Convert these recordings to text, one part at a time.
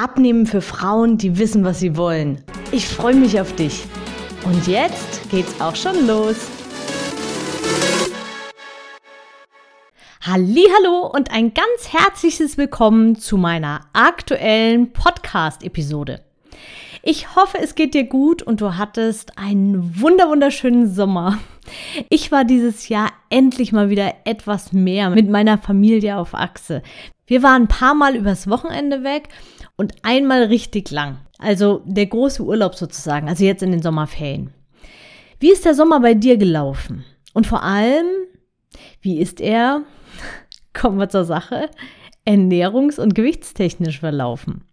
Abnehmen für Frauen, die wissen, was sie wollen. Ich freue mich auf dich. Und jetzt geht's auch schon los. Hallo und ein ganz herzliches Willkommen zu meiner aktuellen Podcast-Episode. Ich hoffe, es geht dir gut und du hattest einen wunderschönen Sommer. Ich war dieses Jahr endlich mal wieder etwas mehr mit meiner Familie auf Achse. Wir waren ein paar Mal übers Wochenende weg und einmal richtig lang. Also der große Urlaub sozusagen, also jetzt in den Sommerferien. Wie ist der Sommer bei dir gelaufen? Und vor allem, wie ist er, kommen wir zur Sache, ernährungs- und gewichtstechnisch verlaufen?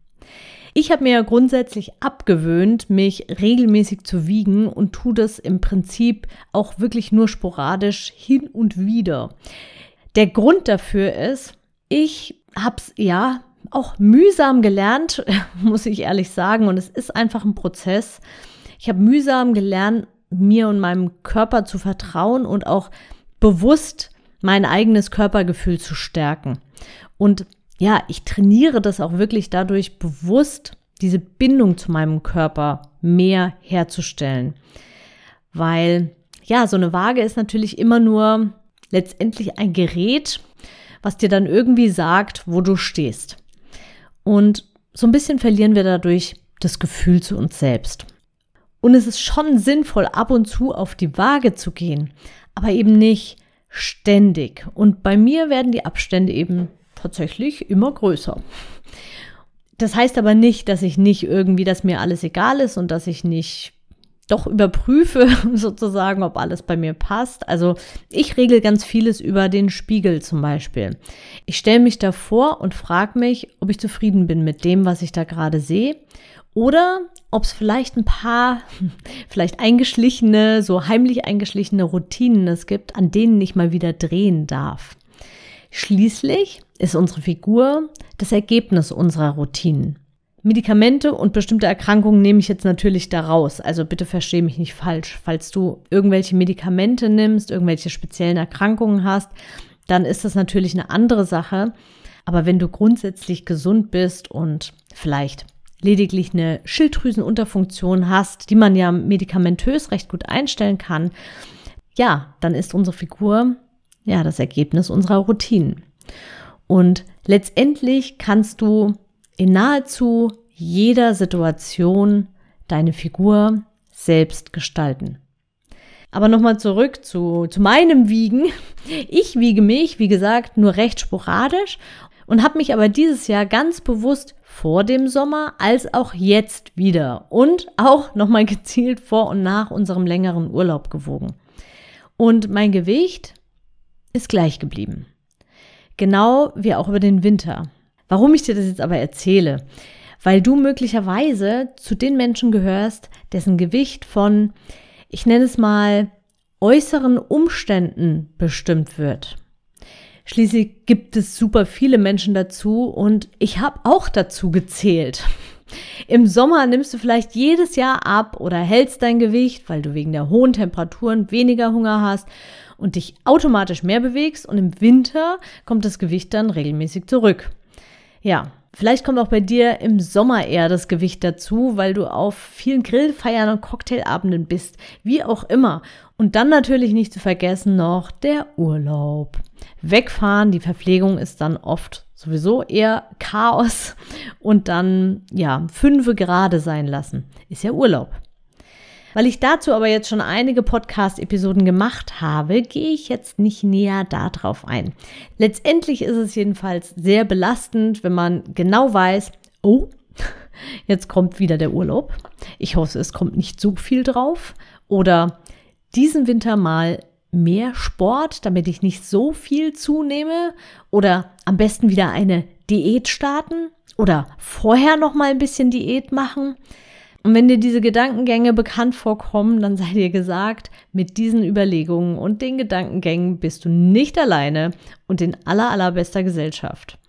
Ich habe mir ja grundsätzlich abgewöhnt, mich regelmäßig zu wiegen und tue das im Prinzip auch wirklich nur sporadisch hin und wieder. Der Grund dafür ist, ich habe es ja auch mühsam gelernt, muss ich ehrlich sagen, und es ist einfach ein Prozess. Ich habe mühsam gelernt, mir und meinem Körper zu vertrauen und auch bewusst mein eigenes Körpergefühl zu stärken. Und ja, ich trainiere das auch wirklich dadurch bewusst, diese Bindung zu meinem Körper mehr herzustellen. Weil, ja, so eine Waage ist natürlich immer nur letztendlich ein Gerät, was dir dann irgendwie sagt, wo du stehst. Und so ein bisschen verlieren wir dadurch das Gefühl zu uns selbst. Und es ist schon sinnvoll, ab und zu auf die Waage zu gehen, aber eben nicht ständig. Und bei mir werden die Abstände eben tatsächlich immer größer. Das heißt aber nicht, dass ich nicht irgendwie, dass mir alles egal ist und dass ich nicht doch überprüfe sozusagen, ob alles bei mir passt. Also ich regel ganz vieles über den Spiegel zum Beispiel. Ich stelle mich davor und frage mich, ob ich zufrieden bin mit dem, was ich da gerade sehe. Oder ob es vielleicht ein paar, vielleicht eingeschlichene, so heimlich eingeschlichene Routinen es gibt, an denen ich mal wieder drehen darf. Schließlich ist unsere Figur das Ergebnis unserer Routinen. Medikamente und bestimmte Erkrankungen nehme ich jetzt natürlich da raus. Also bitte verstehe mich nicht falsch. Falls du irgendwelche Medikamente nimmst, irgendwelche speziellen Erkrankungen hast, dann ist das natürlich eine andere Sache. Aber wenn du grundsätzlich gesund bist und vielleicht lediglich eine Schilddrüsenunterfunktion hast, die man ja medikamentös recht gut einstellen kann, ja, dann ist unsere Figur ja, das Ergebnis unserer Routinen. Und letztendlich kannst du in nahezu jeder Situation deine Figur selbst gestalten. Aber nochmal zurück zu, zu meinem Wiegen. Ich wiege mich, wie gesagt, nur recht sporadisch und habe mich aber dieses Jahr ganz bewusst vor dem Sommer als auch jetzt wieder und auch nochmal gezielt vor und nach unserem längeren Urlaub gewogen. Und mein Gewicht ist gleich geblieben. Genau wie auch über den Winter. Warum ich dir das jetzt aber erzähle? Weil du möglicherweise zu den Menschen gehörst, dessen Gewicht von, ich nenne es mal, äußeren Umständen bestimmt wird. Schließlich gibt es super viele Menschen dazu und ich habe auch dazu gezählt. Im Sommer nimmst du vielleicht jedes Jahr ab oder hältst dein Gewicht, weil du wegen der hohen Temperaturen weniger Hunger hast und dich automatisch mehr bewegst und im Winter kommt das Gewicht dann regelmäßig zurück. Ja, Vielleicht kommt auch bei dir im Sommer eher das Gewicht dazu, weil du auf vielen Grillfeiern und Cocktailabenden bist, wie auch immer. Und dann natürlich nicht zu vergessen noch der Urlaub. Wegfahren, die Verpflegung ist dann oft sowieso eher Chaos und dann, ja, fünfe gerade sein lassen. Ist ja Urlaub. Weil ich dazu aber jetzt schon einige Podcast-Episoden gemacht habe, gehe ich jetzt nicht näher darauf ein. Letztendlich ist es jedenfalls sehr belastend, wenn man genau weiß, oh, jetzt kommt wieder der Urlaub. Ich hoffe, es kommt nicht so viel drauf. Oder diesen Winter mal mehr Sport, damit ich nicht so viel zunehme. Oder am besten wieder eine Diät starten. Oder vorher noch mal ein bisschen Diät machen. Und wenn dir diese Gedankengänge bekannt vorkommen, dann sei dir gesagt, mit diesen Überlegungen und den Gedankengängen bist du nicht alleine und in aller, allerbester Gesellschaft.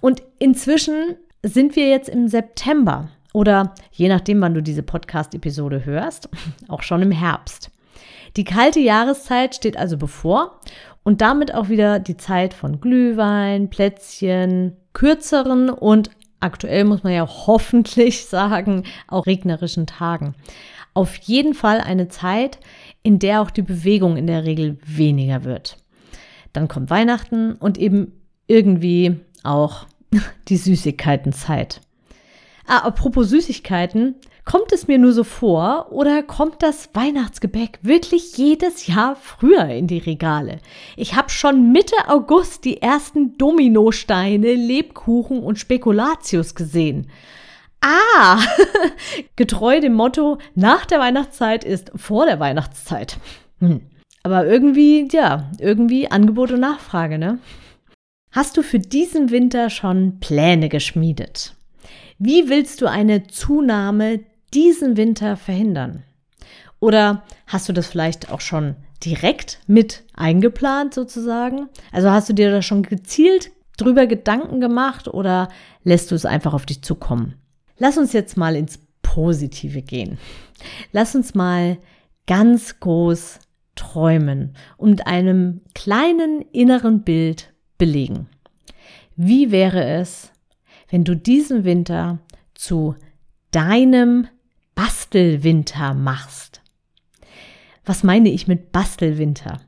Und inzwischen sind wir jetzt im September oder je nachdem, wann du diese Podcast-Episode hörst, auch schon im Herbst. Die kalte Jahreszeit steht also bevor und damit auch wieder die Zeit von Glühwein, Plätzchen, kürzeren und aktuell muss man ja hoffentlich sagen, auch regnerischen Tagen. Auf jeden Fall eine Zeit, in der auch die Bewegung in der Regel weniger wird. Dann kommt Weihnachten und eben irgendwie auch die Süßigkeitenzeit. Ah, apropos Süßigkeiten, kommt es mir nur so vor oder kommt das Weihnachtsgebäck wirklich jedes Jahr früher in die Regale? Ich habe schon Mitte August die ersten Dominosteine, Lebkuchen und Spekulatius gesehen. Ah, getreu dem Motto, nach der Weihnachtszeit ist vor der Weihnachtszeit. Hm. Aber irgendwie, ja, irgendwie Angebot und Nachfrage, ne? Hast du für diesen Winter schon Pläne geschmiedet? Wie willst du eine Zunahme diesen Winter verhindern? Oder hast du das vielleicht auch schon direkt mit eingeplant sozusagen? Also hast du dir da schon gezielt drüber Gedanken gemacht oder lässt du es einfach auf dich zukommen? Lass uns jetzt mal ins Positive gehen. Lass uns mal ganz groß träumen und einem kleinen inneren Bild belegen. Wie wäre es, wenn du diesen Winter zu deinem Bastelwinter machst? Was meine ich mit Bastelwinter?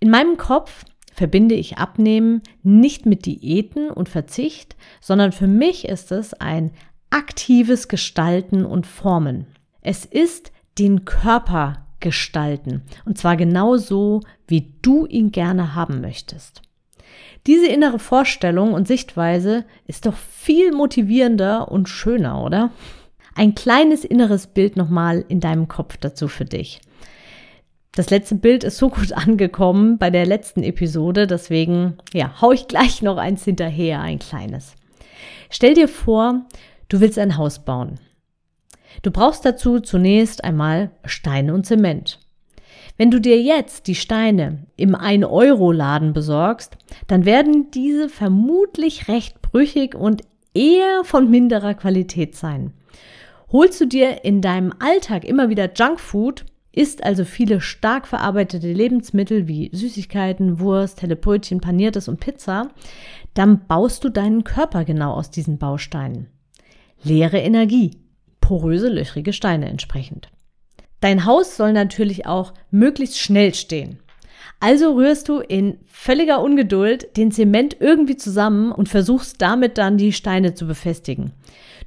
In meinem Kopf verbinde ich Abnehmen nicht mit Diäten und Verzicht, sondern für mich ist es ein aktives Gestalten und Formen. Es ist den Körper gestalten und zwar genau so, wie du ihn gerne haben möchtest. Diese innere Vorstellung und Sichtweise ist doch viel motivierender und schöner, oder? Ein kleines inneres Bild nochmal in deinem Kopf dazu für dich. Das letzte Bild ist so gut angekommen bei der letzten Episode, deswegen, ja, hau ich gleich noch eins hinterher, ein kleines. Stell dir vor, du willst ein Haus bauen. Du brauchst dazu zunächst einmal Steine und Zement. Wenn du dir jetzt die Steine im 1-Euro-Laden besorgst, dann werden diese vermutlich recht brüchig und eher von minderer Qualität sein. Holst du dir in deinem Alltag immer wieder Junkfood, isst also viele stark verarbeitete Lebensmittel wie Süßigkeiten, Wurst, Telebrötchen, Paniertes und Pizza, dann baust du deinen Körper genau aus diesen Bausteinen. Leere Energie, poröse, löchrige Steine entsprechend. Dein Haus soll natürlich auch möglichst schnell stehen. Also rührst du in völliger Ungeduld den Zement irgendwie zusammen und versuchst damit dann die Steine zu befestigen.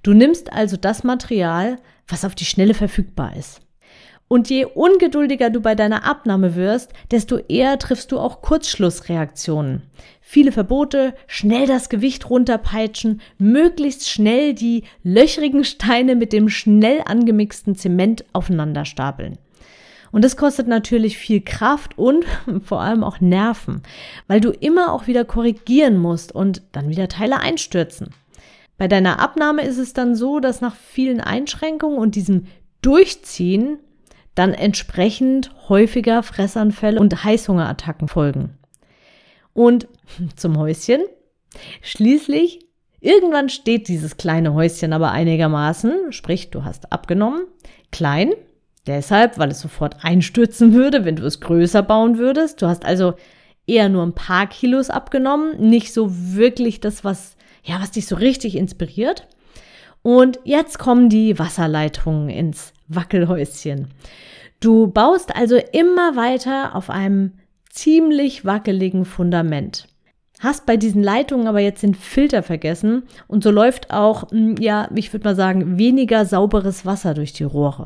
Du nimmst also das Material, was auf die Schnelle verfügbar ist. Und je ungeduldiger du bei deiner Abnahme wirst, desto eher triffst du auch Kurzschlussreaktionen. Viele Verbote, schnell das Gewicht runterpeitschen, möglichst schnell die löchrigen Steine mit dem schnell angemixten Zement aufeinander stapeln. Und das kostet natürlich viel Kraft und vor allem auch Nerven, weil du immer auch wieder korrigieren musst und dann wieder Teile einstürzen. Bei deiner Abnahme ist es dann so, dass nach vielen Einschränkungen und diesem Durchziehen dann entsprechend häufiger Fressanfälle und Heißhungerattacken folgen. Und zum Häuschen. Schließlich, irgendwann steht dieses kleine Häuschen aber einigermaßen, sprich, du hast abgenommen, klein, deshalb, weil es sofort einstürzen würde, wenn du es größer bauen würdest. Du hast also eher nur ein paar Kilos abgenommen, nicht so wirklich das, was, ja, was dich so richtig inspiriert. Und jetzt kommen die Wasserleitungen ins Wackelhäuschen. Du baust also immer weiter auf einem ziemlich wackeligen Fundament. Hast bei diesen Leitungen aber jetzt den Filter vergessen und so läuft auch, hm, ja, ich würde mal sagen, weniger sauberes Wasser durch die Rohre.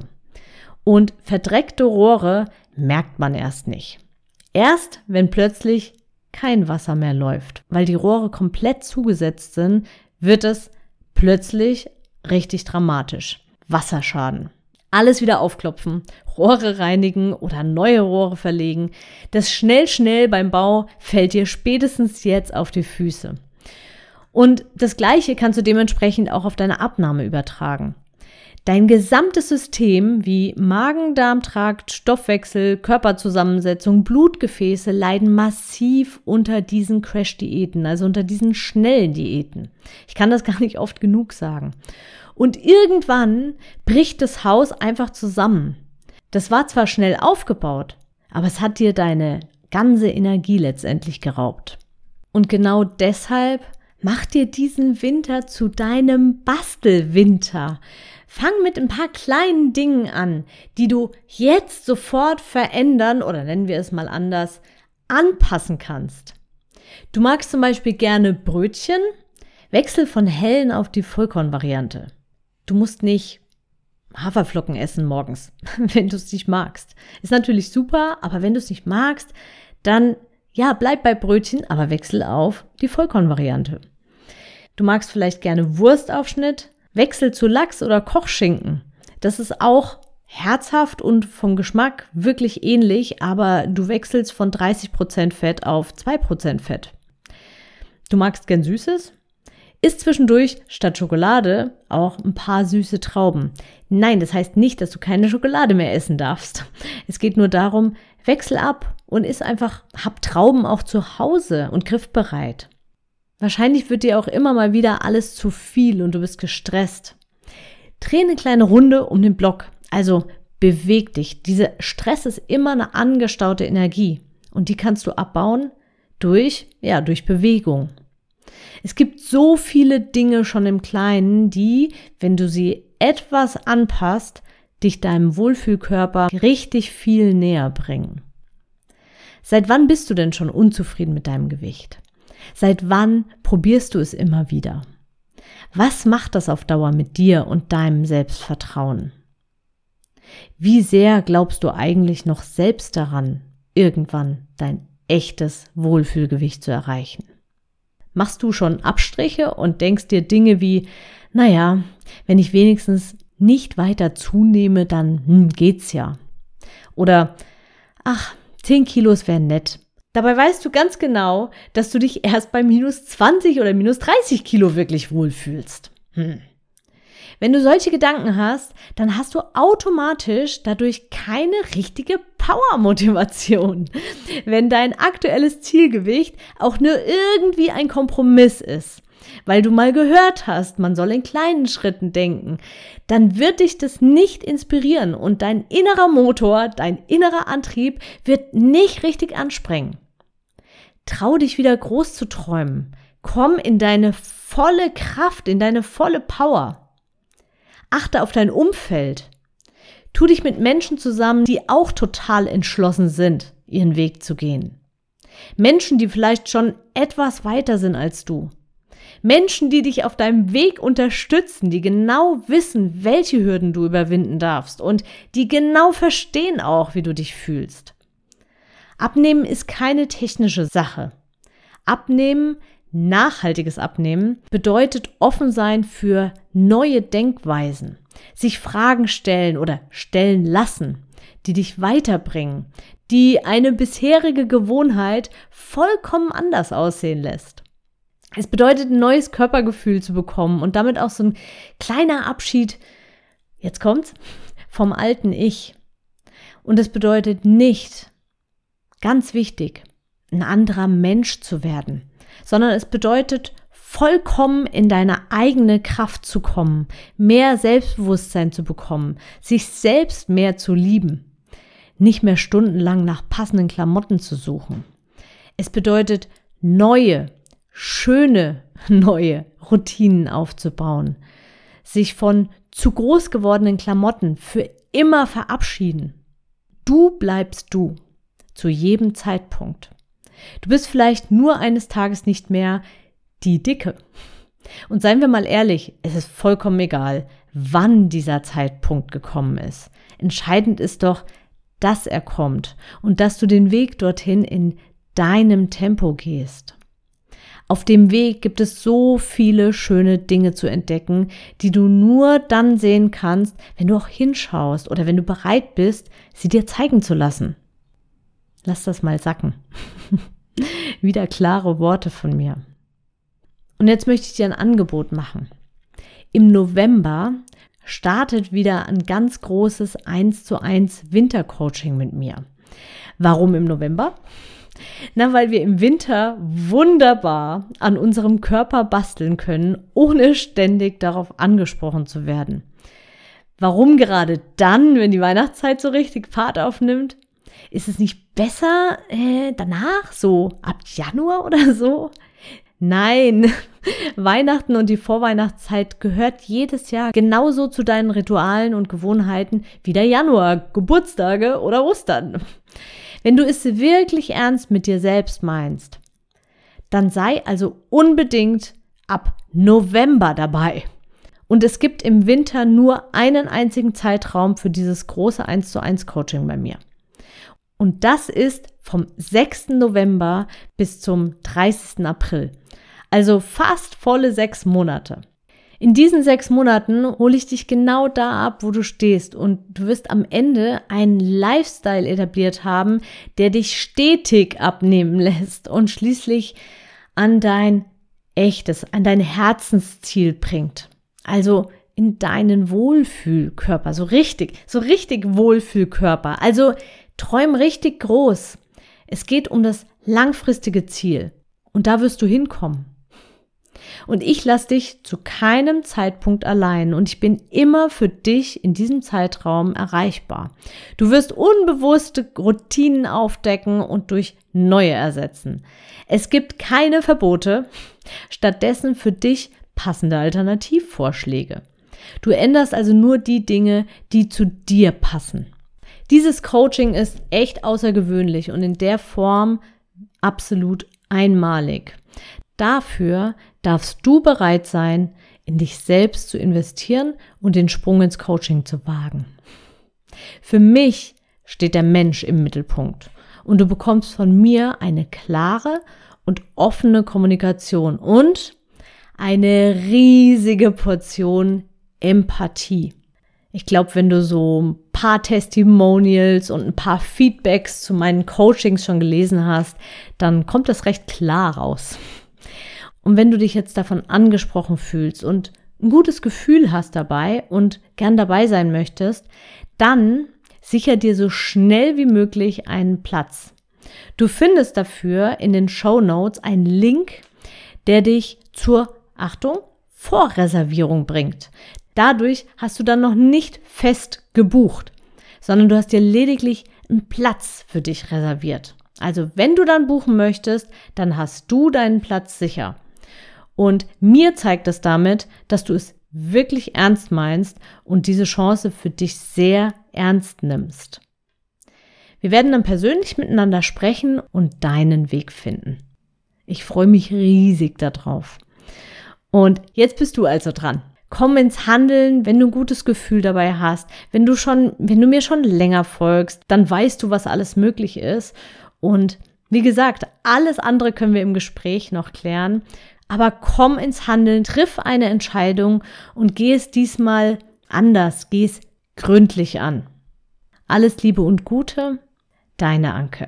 Und verdreckte Rohre merkt man erst nicht. Erst, wenn plötzlich kein Wasser mehr läuft, weil die Rohre komplett zugesetzt sind, wird es plötzlich richtig dramatisch. Wasserschaden. Alles wieder aufklopfen, Rohre reinigen oder neue Rohre verlegen. Das schnell, schnell beim Bau fällt dir spätestens jetzt auf die Füße. Und das Gleiche kannst du dementsprechend auch auf deine Abnahme übertragen. Dein gesamtes System wie Magen, Darmtrakt, Stoffwechsel, Körperzusammensetzung, Blutgefäße leiden massiv unter diesen Crash-Diäten, also unter diesen schnellen Diäten. Ich kann das gar nicht oft genug sagen. Und irgendwann bricht das Haus einfach zusammen. Das war zwar schnell aufgebaut, aber es hat dir deine ganze Energie letztendlich geraubt. Und genau deshalb mach dir diesen Winter zu deinem Bastelwinter. Fang mit ein paar kleinen Dingen an, die du jetzt sofort verändern oder nennen wir es mal anders, anpassen kannst. Du magst zum Beispiel gerne Brötchen, wechsel von hellen auf die Vollkornvariante. Du musst nicht Haferflocken essen morgens, wenn du es nicht magst. Ist natürlich super, aber wenn du es nicht magst, dann ja, bleib bei Brötchen, aber wechsel auf die Vollkornvariante. Du magst vielleicht gerne Wurstaufschnitt, Wechsel zu Lachs oder Kochschinken. Das ist auch herzhaft und vom Geschmack wirklich ähnlich, aber du wechselst von 30% Fett auf 2% Fett. Du magst gern Süßes? Isst zwischendurch statt Schokolade auch ein paar süße Trauben. Nein, das heißt nicht, dass du keine Schokolade mehr essen darfst. Es geht nur darum, wechsel ab und iss einfach, hab Trauben auch zu Hause und griffbereit. Wahrscheinlich wird dir auch immer mal wieder alles zu viel und du bist gestresst. Dreh eine kleine Runde um den Block. Also beweg dich. Diese Stress ist immer eine angestaute Energie und die kannst du abbauen durch, ja, durch Bewegung. Es gibt so viele Dinge schon im Kleinen, die, wenn du sie etwas anpasst, dich deinem Wohlfühlkörper richtig viel näher bringen. Seit wann bist du denn schon unzufrieden mit deinem Gewicht? Seit wann probierst du es immer wieder? Was macht das auf Dauer mit dir und deinem Selbstvertrauen? Wie sehr glaubst du eigentlich noch selbst daran, irgendwann dein echtes Wohlfühlgewicht zu erreichen? Machst du schon Abstriche und denkst dir Dinge wie, naja, wenn ich wenigstens nicht weiter zunehme, dann hm, geht's ja. Oder, ach, 10 Kilos wären nett. Dabei weißt du ganz genau, dass du dich erst bei minus 20 oder minus 30 Kilo wirklich wohlfühlst. Hm. Wenn du solche Gedanken hast, dann hast du automatisch dadurch keine richtige Power-Motivation. Wenn dein aktuelles Zielgewicht auch nur irgendwie ein Kompromiss ist, weil du mal gehört hast, man soll in kleinen Schritten denken, dann wird dich das nicht inspirieren und dein innerer Motor, dein innerer Antrieb wird nicht richtig anspringen. Trau dich wieder groß zu träumen. Komm in deine volle Kraft, in deine volle Power. Achte auf dein Umfeld. Tu dich mit Menschen zusammen, die auch total entschlossen sind, ihren Weg zu gehen. Menschen, die vielleicht schon etwas weiter sind als du. Menschen, die dich auf deinem Weg unterstützen, die genau wissen, welche Hürden du überwinden darfst und die genau verstehen auch, wie du dich fühlst. Abnehmen ist keine technische Sache. Abnehmen, nachhaltiges Abnehmen, bedeutet offen sein für neue Denkweisen, sich Fragen stellen oder stellen lassen, die dich weiterbringen, die eine bisherige Gewohnheit vollkommen anders aussehen lässt. Es bedeutet, ein neues Körpergefühl zu bekommen und damit auch so ein kleiner Abschied, jetzt kommt's, vom alten Ich. Und es bedeutet nicht, Ganz wichtig, ein anderer Mensch zu werden, sondern es bedeutet, vollkommen in deine eigene Kraft zu kommen, mehr Selbstbewusstsein zu bekommen, sich selbst mehr zu lieben, nicht mehr stundenlang nach passenden Klamotten zu suchen. Es bedeutet, neue, schöne, neue Routinen aufzubauen, sich von zu groß gewordenen Klamotten für immer verabschieden. Du bleibst du zu jedem Zeitpunkt. Du bist vielleicht nur eines Tages nicht mehr die Dicke. Und seien wir mal ehrlich, es ist vollkommen egal, wann dieser Zeitpunkt gekommen ist. Entscheidend ist doch, dass er kommt und dass du den Weg dorthin in deinem Tempo gehst. Auf dem Weg gibt es so viele schöne Dinge zu entdecken, die du nur dann sehen kannst, wenn du auch hinschaust oder wenn du bereit bist, sie dir zeigen zu lassen. Lass das mal sacken. Wieder klare Worte von mir. Und jetzt möchte ich dir ein Angebot machen. Im November startet wieder ein ganz großes 1 zu 1 Wintercoaching mit mir. Warum im November? Na, weil wir im Winter wunderbar an unserem Körper basteln können, ohne ständig darauf angesprochen zu werden. Warum gerade dann, wenn die Weihnachtszeit so richtig Fahrt aufnimmt? Ist es nicht besser äh, danach, so ab Januar oder so? Nein, Weihnachten und die Vorweihnachtszeit gehört jedes Jahr genauso zu deinen Ritualen und Gewohnheiten wie der Januar, Geburtstage oder Ostern. Wenn du es wirklich ernst mit dir selbst meinst, dann sei also unbedingt ab November dabei. Und es gibt im Winter nur einen einzigen Zeitraum für dieses große 1 zu 1 Coaching bei mir. Und das ist vom 6. November bis zum 30. April. Also fast volle sechs Monate. In diesen sechs Monaten hole ich dich genau da ab, wo du stehst und du wirst am Ende einen Lifestyle etabliert haben, der dich stetig abnehmen lässt und schließlich an dein echtes, an dein Herzensziel bringt. Also in deinen Wohlfühlkörper, so richtig, so richtig Wohlfühlkörper. Also träum richtig groß. Es geht um das langfristige Ziel und da wirst du hinkommen. Und ich lasse dich zu keinem Zeitpunkt allein und ich bin immer für dich in diesem Zeitraum erreichbar. Du wirst unbewusste Routinen aufdecken und durch neue ersetzen. Es gibt keine Verbote, stattdessen für dich passende Alternativvorschläge. Du änderst also nur die Dinge, die zu dir passen. Dieses Coaching ist echt außergewöhnlich und in der Form absolut einmalig. Dafür darfst du bereit sein, in dich selbst zu investieren und den Sprung ins Coaching zu wagen. Für mich steht der Mensch im Mittelpunkt und du bekommst von mir eine klare und offene Kommunikation und eine riesige Portion Empathie. Ich glaube, wenn du so paar Testimonials und ein paar Feedbacks zu meinen Coachings schon gelesen hast, dann kommt das recht klar raus. Und wenn du dich jetzt davon angesprochen fühlst und ein gutes Gefühl hast dabei und gern dabei sein möchtest, dann sicher dir so schnell wie möglich einen Platz. Du findest dafür in den Show Notes einen Link, der dich zur Achtung Vorreservierung bringt. Dadurch hast du dann noch nicht fest gebucht, sondern du hast dir lediglich einen Platz für dich reserviert. Also wenn du dann buchen möchtest, dann hast du deinen Platz sicher. Und mir zeigt es damit, dass du es wirklich ernst meinst und diese Chance für dich sehr ernst nimmst. Wir werden dann persönlich miteinander sprechen und deinen Weg finden. Ich freue mich riesig darauf. Und jetzt bist du also dran. Komm ins Handeln, wenn du ein gutes Gefühl dabei hast. Wenn du schon, wenn du mir schon länger folgst, dann weißt du, was alles möglich ist. Und wie gesagt, alles andere können wir im Gespräch noch klären. Aber komm ins Handeln, triff eine Entscheidung und geh es diesmal anders, geh es gründlich an. Alles Liebe und Gute, deine Anke.